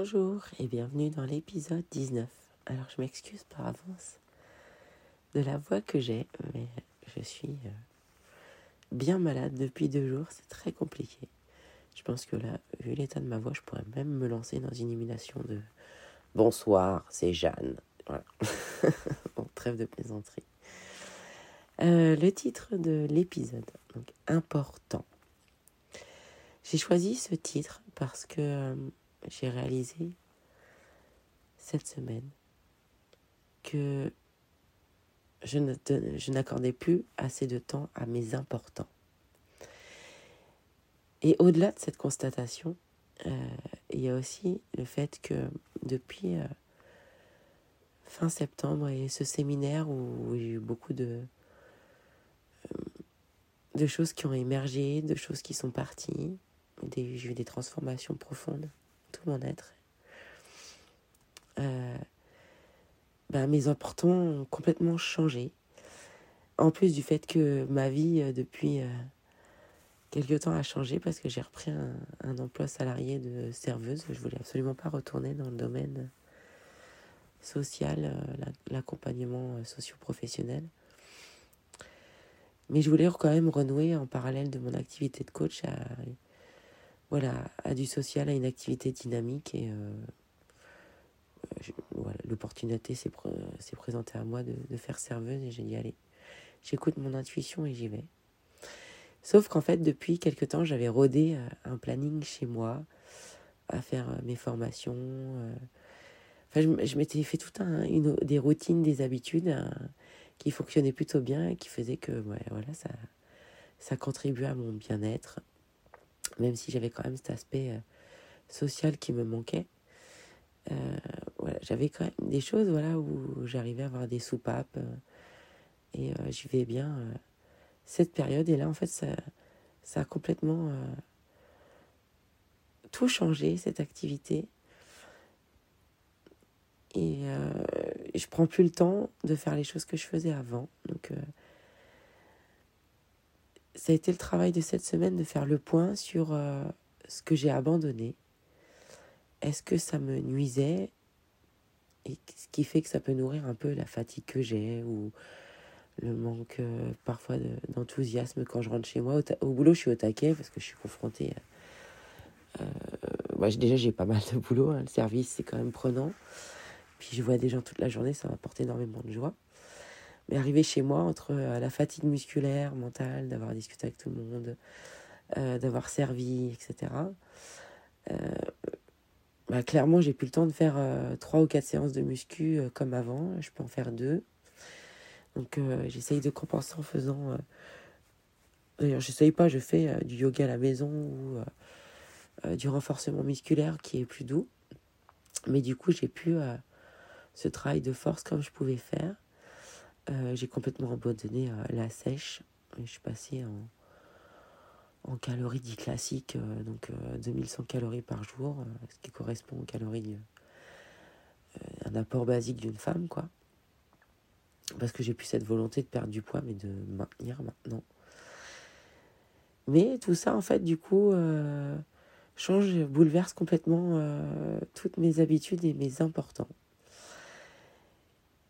Bonjour et bienvenue dans l'épisode 19. Alors je m'excuse par avance de la voix que j'ai, mais je suis euh, bien malade depuis deux jours, c'est très compliqué. Je pense que là, vu l'état de ma voix, je pourrais même me lancer dans une imitation de Bonsoir, c'est Jeanne. Voilà. bon, trêve de plaisanterie. Euh, le titre de l'épisode, donc important. J'ai choisi ce titre parce que euh, j'ai réalisé cette semaine que je n'accordais plus assez de temps à mes importants. Et au-delà de cette constatation, euh, il y a aussi le fait que depuis euh, fin septembre et ce séminaire où il y a eu beaucoup de, euh, de choses qui ont émergé, de choses qui sont parties, j'ai eu des transformations profondes, tout mon être. Ben, mes importants ont complètement changé. En plus du fait que ma vie, euh, depuis euh, quelque temps, a changé parce que j'ai repris un, emploi salarié de serveuse. Je voulais absolument pas retourner dans le domaine social, l'accompagnement socio-professionnel. Mais je voulais quand même renouer en parallèle de mon activité de coach à, voilà, à du social, à une activité dynamique et l'opportunité s'est présentée à moi de, faire serveuse et j'ai dit allez, j'écoute mon intuition et j'y vais. Sauf qu'en fait, depuis quelque temps, j'avais rodé euh, un planning chez moi à faire euh, mes formations. Euh. Enfin, je, m'étais fait tout un, une, des routines, des habitudes qui fonctionnaient plutôt bien et qui faisaient que voilà, ça, ça contribuait à mon bien-être, même si j'avais quand même cet aspect social qui me manquait. Euh, voilà, j'avais quand même des choses voilà, où j'arrivais à avoir des soupapes euh, et euh, j'y vais bien cette période. Et là, en fait, ça, ça a complètement tout changé, cette activité. Et je prends plus le temps de faire les choses que je faisais avant. Donc, ça a été le travail de cette semaine de faire le point sur ce que j'ai abandonné est-ce que ça me nuisait? Et ce qui fait que ça peut nourrir un peu la fatigue que j'ai ou le manque euh, parfois d'enthousiasme quand je rentre chez moi. Au, boulot, je suis au taquet parce que je suis confrontée. Euh, moi, déjà, j'ai pas mal de boulot. Hein. Le service, c'est quand même prenant. Puis je vois des gens toute la journée, ça m'apporte énormément de joie. Mais arriver chez moi, entre euh, la fatigue musculaire, mentale, d'avoir discuté avec tout le monde, d'avoir servi, etc., bah, clairement, j'ai plus le temps de faire euh, trois ou quatre séances de muscu euh, comme avant. Je peux en faire deux. Donc, euh, j'essaye de compenser en faisant. D'ailleurs, j'essaye pas, je fais du yoga à la maison ou du renforcement musculaire qui est plus doux. Mais du coup, j'ai plus ce travail de force comme je pouvais faire. J'ai complètement abandonné la sèche. Je suis passée en calories dit classiques, euh, donc 2100 euh, calories par jour, euh, ce qui correspond aux calories, un apport basique d'une femme, quoi. Parce que j'ai plus cette volonté de perdre du poids, mais de maintenir maintenant. Mais tout ça, en fait, du coup, change, bouleverse complètement toutes mes habitudes et mes importants.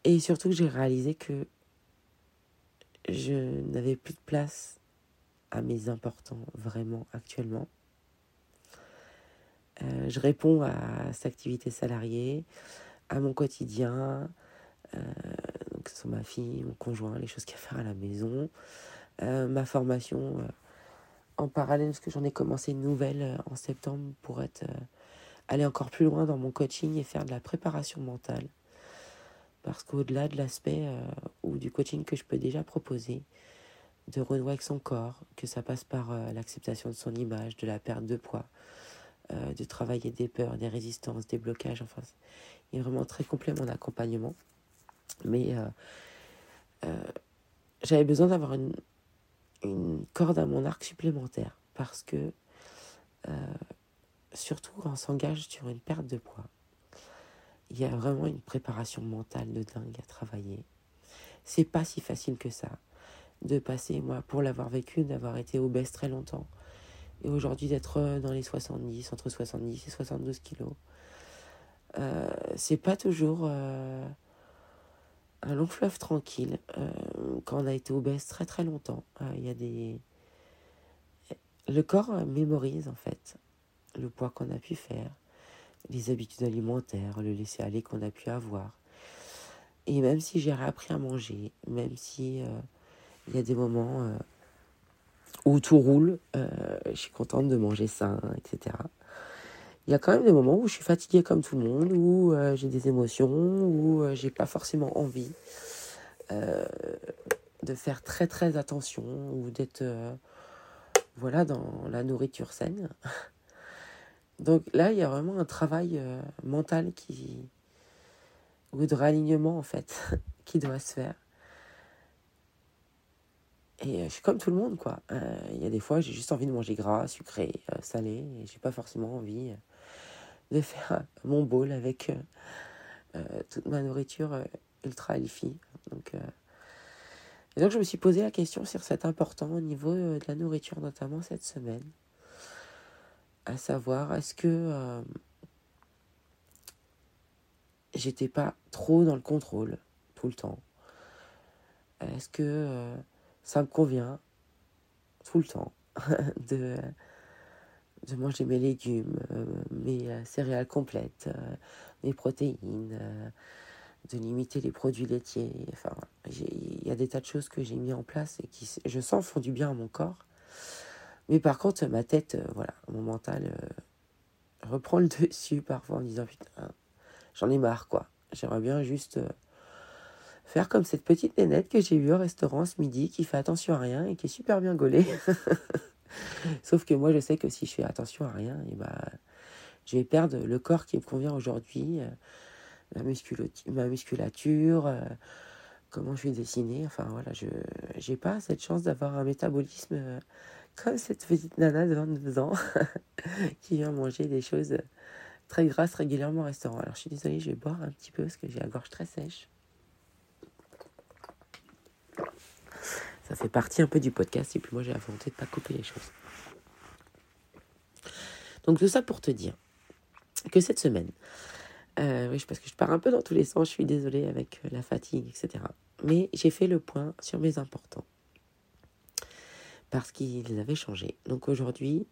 Et surtout, j'ai réalisé que je n'avais plus de place à mes importants vraiment actuellement. Euh, je réponds à cette activité salariée, à mon quotidien, euh, que ce soit ma fille, mon conjoint, les choses qu'il y a à faire à la maison, euh, ma formation en parallèle, parce que j'en ai commencé une nouvelle en septembre pour être, aller encore plus loin dans mon coaching et faire de la préparation mentale. Parce qu'au-delà de l'aspect ou du coaching que je peux déjà proposer, de renouer avec son corps, que ça passe par l'acceptation de son image, de la perte de poids, euh, de travailler des peurs, des résistances, des blocages. Enfin, il est vraiment très complet mon accompagnement. Mais euh, euh, j'avais besoin d'avoir une, une, corde à mon arc supplémentaire parce que, surtout quand on s'engage sur une perte de poids, il y a vraiment une préparation mentale de dingue à travailler. C'est pas si facile que ça de passer, moi, pour l'avoir vécu, d'avoir été obèse très longtemps, et aujourd'hui d'être euh, dans les 70, entre 70 et 72 kilos. Euh, c'est pas toujours euh, un long fleuve tranquille euh, quand on a été obèse très très longtemps. Il y a des. Le corps mémorise en fait le poids qu'on a pu faire, les habitudes alimentaires, le laisser aller qu'on a pu avoir. Et même si j'ai réappris à manger, même si il y a des moments où tout roule, euh, je suis contente de manger sain, etc. Il y a quand même des moments où je suis fatiguée comme tout le monde, où euh, j'ai des émotions, où euh, j'ai pas forcément envie de faire très très attention ou d'être voilà dans la nourriture saine. Donc là, il y a vraiment un travail mental qui ou de réalignement en fait qui doit se faire. Et euh, je suis comme tout le monde, quoi. Euh, il y a des fois, j'ai juste envie de manger gras, sucré, euh, salé, et j'ai pas forcément envie de faire mon bol avec toute ma nourriture ultra healthy. Donc, et donc, je me suis posé la question sur cet important au niveau de la nourriture, notamment cette semaine. À savoir, est-ce que j'étais pas trop dans le contrôle tout le temps? Est-ce que ça me convient tout le temps de, de manger mes légumes, euh, mes euh, céréales complètes, euh, mes protéines, de limiter les produits laitiers? Enfin, il y a des tas de choses que j'ai mis en place et qui, je sens, font du bien à mon corps. Mais par contre, ma tête, voilà, mon mental reprend le dessus parfois en disant putain, j'en ai marre quoi. J'aimerais bien juste faire comme cette petite nénette que j'ai vue au restaurant ce midi qui fait attention à rien et qui est super bien gaulée. Sauf que moi, je sais que si je fais attention à rien, et eh ben, je vais perdre le corps qui me convient aujourd'hui, euh, ma, ma, musculature, euh, comment je vais dessiner. Enfin voilà, je n'ai pas cette chance d'avoir un métabolisme euh, comme cette petite nana de 22 ans qui vient manger des choses très grasses régulièrement au restaurant. Alors je suis désolée, je vais boire un petit peu parce que j'ai la gorge très sèche. Ça fait partie un peu du podcast et puis moi j'ai la volonté de ne pas couper les choses. Donc tout ça pour te dire que cette semaine, euh, oui, parce que je pars un peu dans tous les sens, je suis désolée avec la fatigue, etc. Mais j'ai fait le point sur mes importants. Parce qu'ils avaient changé. Donc aujourd'hui,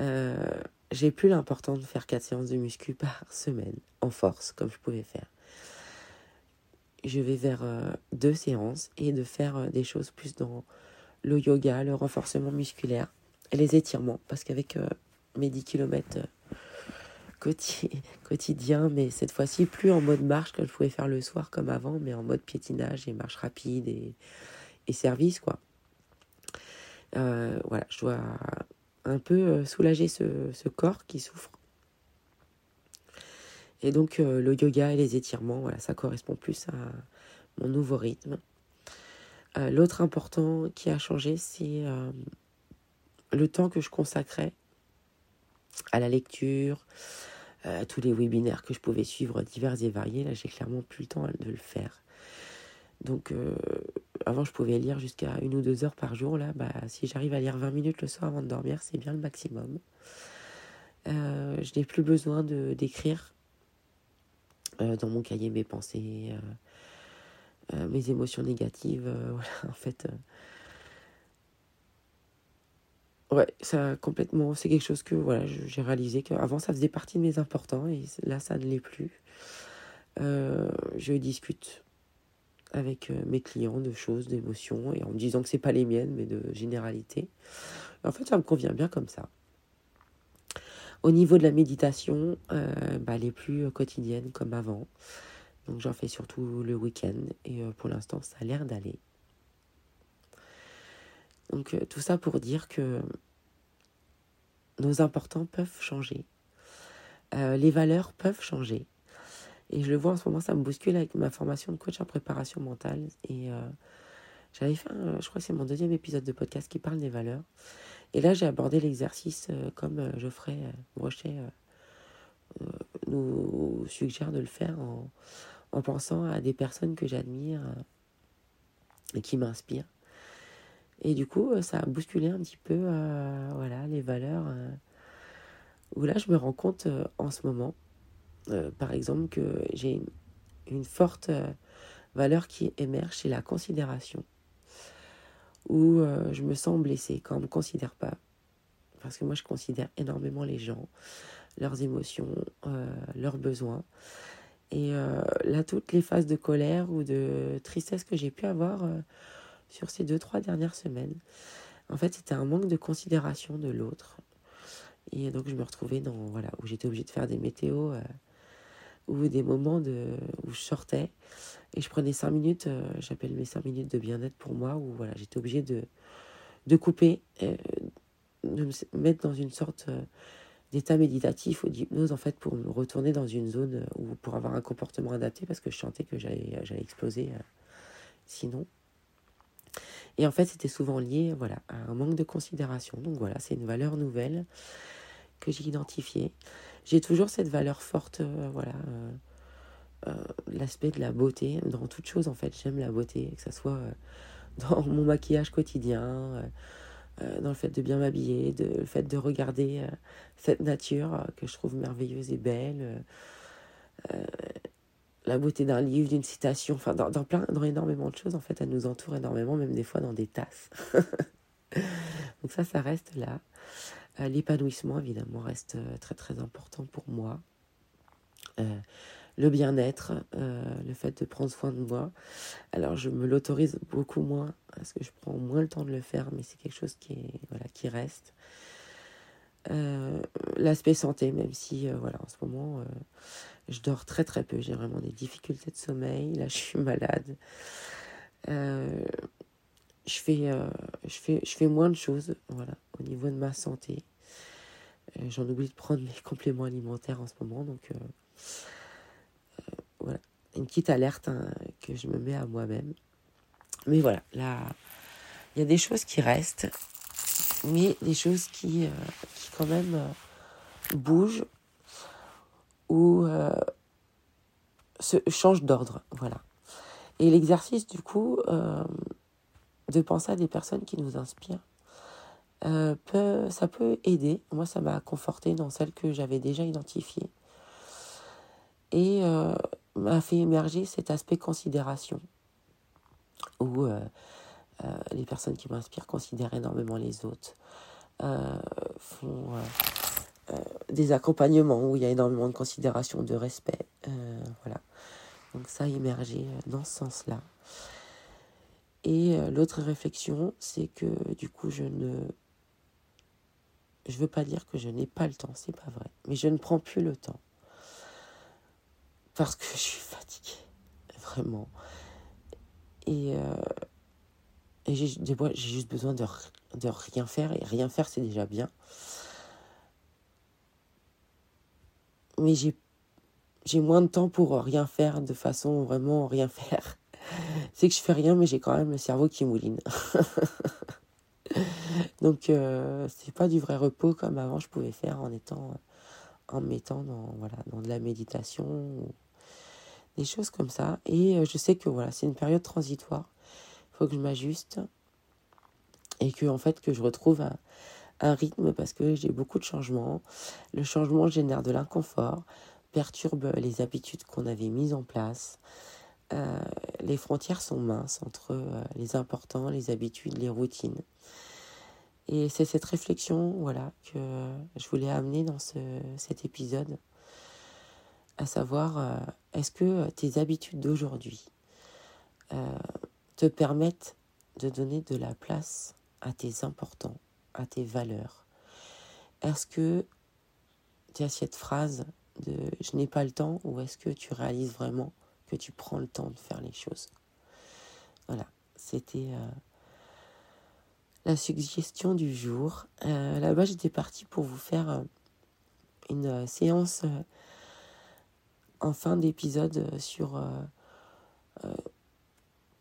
euh, j'ai plus l'important de faire 4 séances de muscu par semaine, en force, comme je pouvais faire je vais vers euh, deux séances et de faire euh, des choses plus dans le yoga, le renforcement musculaire et les étirements. Parce qu'avec euh, mes 10 km quotidiens, mais cette fois-ci plus en mode marche que je pouvais faire le soir comme avant, mais en mode piétinage et marche rapide et service, quoi. Voilà, je dois un peu soulager ce, corps qui souffre et donc euh, le yoga et les étirements, voilà, ça correspond plus à mon nouveau rythme. Euh, l'autre important qui a changé, c'est euh, le temps que je consacrais à la lecture, à tous les webinaires que je pouvais suivre divers et variés. Là, j'ai clairement plus le temps de le faire. Donc, avant, je pouvais lire jusqu'à une ou deux heures par jour. Là, bah, si j'arrive à lire 20 minutes le soir avant de dormir, c'est bien le maximum. je n'ai plus besoin d'écrire euh, dans mon cahier mes pensées, mes émotions négatives. voilà, en fait. ouais, ça complètement. C'est quelque chose que voilà, j'ai réalisé qu'avant ça faisait partie de mes importants et là ça ne l'est plus. je discute avec mes clients de choses, d'émotions, et en me disant que c'est pas les miennes, mais de généralité. En fait, ça me convient bien comme ça. Au niveau de la méditation, euh, bah, elle est plus quotidienne comme avant. Donc j'en fais surtout le week-end et euh, pour l'instant ça a l'air d'aller. Donc euh, tout ça pour dire que nos importants peuvent changer. les valeurs peuvent changer. Et je le vois en ce moment, ça me bouscule avec ma formation de coach en préparation mentale. Et j'avais fait, je crois que c'est mon deuxième épisode de podcast qui parle des valeurs. Et là, j'ai abordé l'exercice euh, comme euh, Geoffrey euh, Brochet nous suggère de le faire en, en pensant à des personnes que j'admire et qui m'inspirent. Et du coup, ça a bousculé un petit peu voilà, les valeurs. où là, je me rends compte en ce moment, par exemple, que j'ai une, forte valeur qui émerge, c'est la considération où euh, je me sens blessée quand on ne me considère pas. Parce que moi, je considère énormément les gens, leurs émotions, euh, leurs besoins. Et euh, là, toutes les phases de colère ou de tristesse que j'ai pu avoir sur ces deux, trois dernières semaines, en fait, c'était un manque de considération de l'autre. Et donc, je me retrouvais dans, voilà, où j'étais obligée de faire des météos ou des moments de, où je sortais et je prenais cinq minutes, euh, j'appelle mes cinq minutes de bien-être pour moi, où voilà, j'étais obligée de, de couper, euh, de me mettre dans une sorte euh, d'état méditatif ou d'hypnose, en fait, pour me retourner dans une zone où pour avoir un comportement adapté, parce que je sentais que j'allais, j'allais exploser sinon. Et en fait, c'était souvent lié voilà, à un manque de considération. Donc voilà, c'est une valeur nouvelle que j'ai identifiée. J'ai toujours cette valeur forte, voilà euh, l'aspect de la beauté dans toute chose en fait. J'aime la beauté que ce soit euh, dans mon maquillage quotidien euh, dans le fait de bien m'habiller le fait de regarder cette nature que je trouve merveilleuse et belle la beauté d'un livre d'une citation enfin dans, dans, plein dans énormément de choses en fait elle nous entoure énormément même des fois dans des tasses. Donc ça ça reste là l'épanouissement évidemment reste très très important pour moi le bien-être, euh, le fait de prendre soin de moi. Alors je me l'autorise beaucoup moins parce que je prends moins le temps de le faire, mais c'est quelque chose qui, reste. Euh, l'aspect santé, même si euh, voilà, en ce moment je dors très très peu, j'ai vraiment des difficultés de sommeil, là je suis malade. je, fais, je, fais, je fais moins de choses voilà, au niveau de ma santé. J'en oublie de prendre mes compléments alimentaires en ce moment, donc voilà, une petite alerte hein, que je me mets à moi-même. Mais voilà, là, il y a des choses qui restent, mais des choses qui, euh, qui quand même euh, bougent ou euh, se changent d'ordre. Voilà. Et l'exercice, du coup, de penser à des personnes qui nous inspirent, peut, ça peut aider. Moi, ça m'a conforté dans celles que j'avais déjà identifiées. Et m'a fait émerger cet aspect considération, où euh, euh, les personnes qui m'inspirent considèrent énormément les autres, euh, font des accompagnements où il y a énormément de considération, de respect. voilà. Donc ça a émergé dans ce sens-là. Et l'autre réflexion, c'est que du coup, je ne... Je veux pas dire que je n'ai pas le temps, c'est pas vrai. Mais je ne prends plus le temps parce que je suis fatiguée, vraiment. Et, euh, et j'ai juste besoin de, de rien faire, et rien faire, c'est déjà bien. Mais j'ai j'ai moins de temps pour rien faire de façon vraiment rien faire. C'est que je fais rien, mais j'ai quand même le cerveau qui mouline. Donc, euh, c'est pas du vrai repos comme avant je pouvais faire en étant, en mettant dans, voilà, dans de la méditation des choses comme ça. Et euh, je sais que voilà, c'est une période transitoire. Il faut que je m'ajuste et que en fait que je retrouve un, rythme parce que j'ai beaucoup de changements. Le changement génère de l'inconfort, perturbe les habitudes qu'on avait mises en place. euh, les frontières sont minces entre euh, les importants, les habitudes, les routines. Et c'est cette réflexion voilà, que je voulais amener dans ce, cet épisode, à savoir, euh, est-ce que tes habitudes d'aujourd'hui te permettent de donner de la place à tes importants, à tes valeurs? Est-ce que tu as cette phrase de je n'ai pas le temps ou est-ce que tu réalises vraiment que tu prends le temps de faire les choses? Voilà, c'était euh, la suggestion du jour. Euh, là-bas, j'étais partie pour vous faire euh, une séance en fin d'épisode sur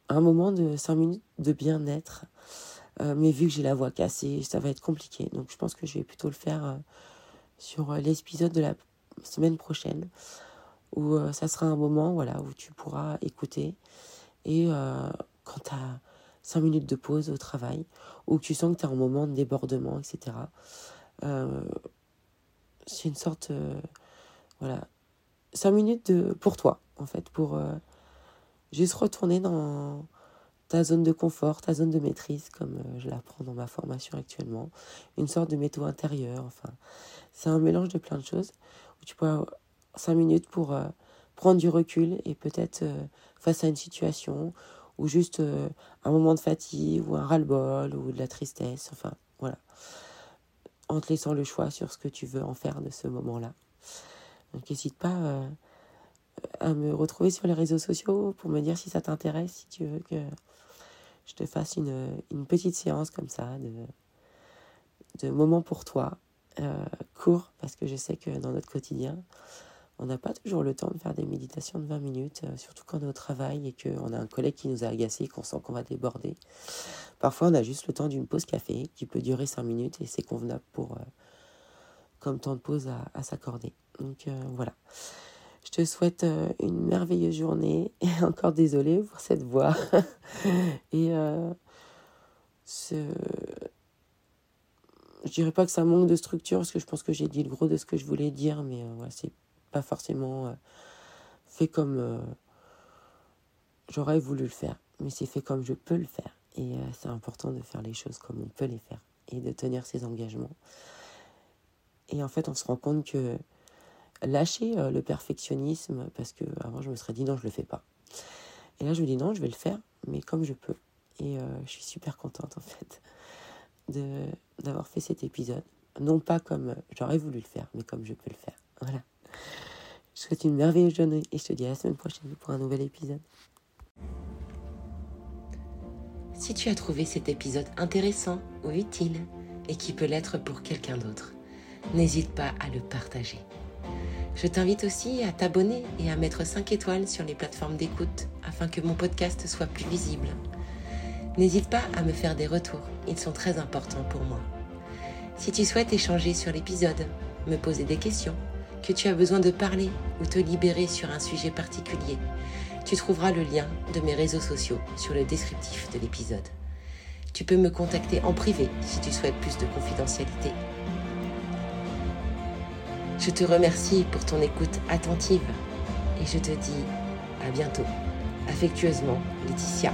un moment de 5 minutes de bien-être. mais vu que j'ai la voix cassée, ça va être compliqué. Donc je pense que je vais plutôt le faire sur l'épisode de la semaine prochaine, où euh, ça sera un moment voilà, où tu pourras écouter. Et euh, quand 5 minutes de pause au travail, ou que tu sens que tu as un moment de débordement, etc., euh, c'est une sorte. voilà. 5 minutes de, pour toi, en fait, pour juste retourner dans ta zone de confort, ta zone de maîtrise, comme je l'apprends dans ma formation actuellement, une sorte de métaux intérieur, enfin, c'est un mélange de plein de choses tu peux avoir cinq minutes pour euh, prendre du recul et peut-être euh, face à une situation ou juste euh, un moment de fatigue ou un ras-le-bol ou de la tristesse, enfin voilà, en te laissant le choix sur ce que tu veux en faire de ce moment-là. Donc n'hésite pas à me retrouver sur les réseaux sociaux pour me dire si ça t'intéresse, si tu veux que je te fasse une, une petite séance comme ça de, de moments pour toi euh, court, parce que je sais que dans notre quotidien, on n'a pas toujours le temps de faire des méditations de 20 minutes, euh, surtout quand on est au travail et qu'on a un collègue qui nous a agacé, qu'on sent qu'on va déborder. Parfois, on a juste le temps d'une pause café qui peut durer 5 minutes et c'est convenable pour euh, comme temps de pause à, s'accorder. Donc voilà. Je te souhaite une merveilleuse journée et encore désolée pour cette voix. et ce je dirais pas que ça manque de structure, parce que je pense que j'ai dit le gros de ce que je voulais dire, mais euh, c'est pas forcément euh, fait comme euh, j'aurais voulu le faire, mais c'est fait comme je peux le faire. Et c'est important de faire les choses comme on peut les faire et de tenir ses engagements. Et en fait, on se rend compte que lâcher le perfectionnisme, parce que avant je me serais dit non, je le fais pas. Et là, je me dis non, je vais le faire, mais comme je peux. Et je suis super contente en fait d'avoir fait cet épisode. Non pas comme j'aurais voulu le faire, mais comme je peux le faire. Voilà. Je te souhaite une merveilleuse journée et je te dis à la semaine prochaine pour un nouvel épisode. Si tu as trouvé cet épisode intéressant ou utile et qui peut l'être pour quelqu'un d'autre, n'hésite pas à le partager. Je t'invite aussi à t'abonner et à mettre 5 étoiles sur les plateformes d'écoute afin que mon podcast soit plus visible N'hésite pas à me faire des retours, ils sont très importants pour moi. Si tu souhaites échanger sur l'épisode, me poser des questions, que tu as besoin de parler ou te libérer sur un sujet particulier, tu trouveras le lien de mes réseaux sociaux sur le descriptif de l'épisode. Tu peux me contacter en privé si tu souhaites plus de confidentialité. Je te remercie pour ton écoute attentive et je te dis à bientôt. Affectueusement, Laetitia.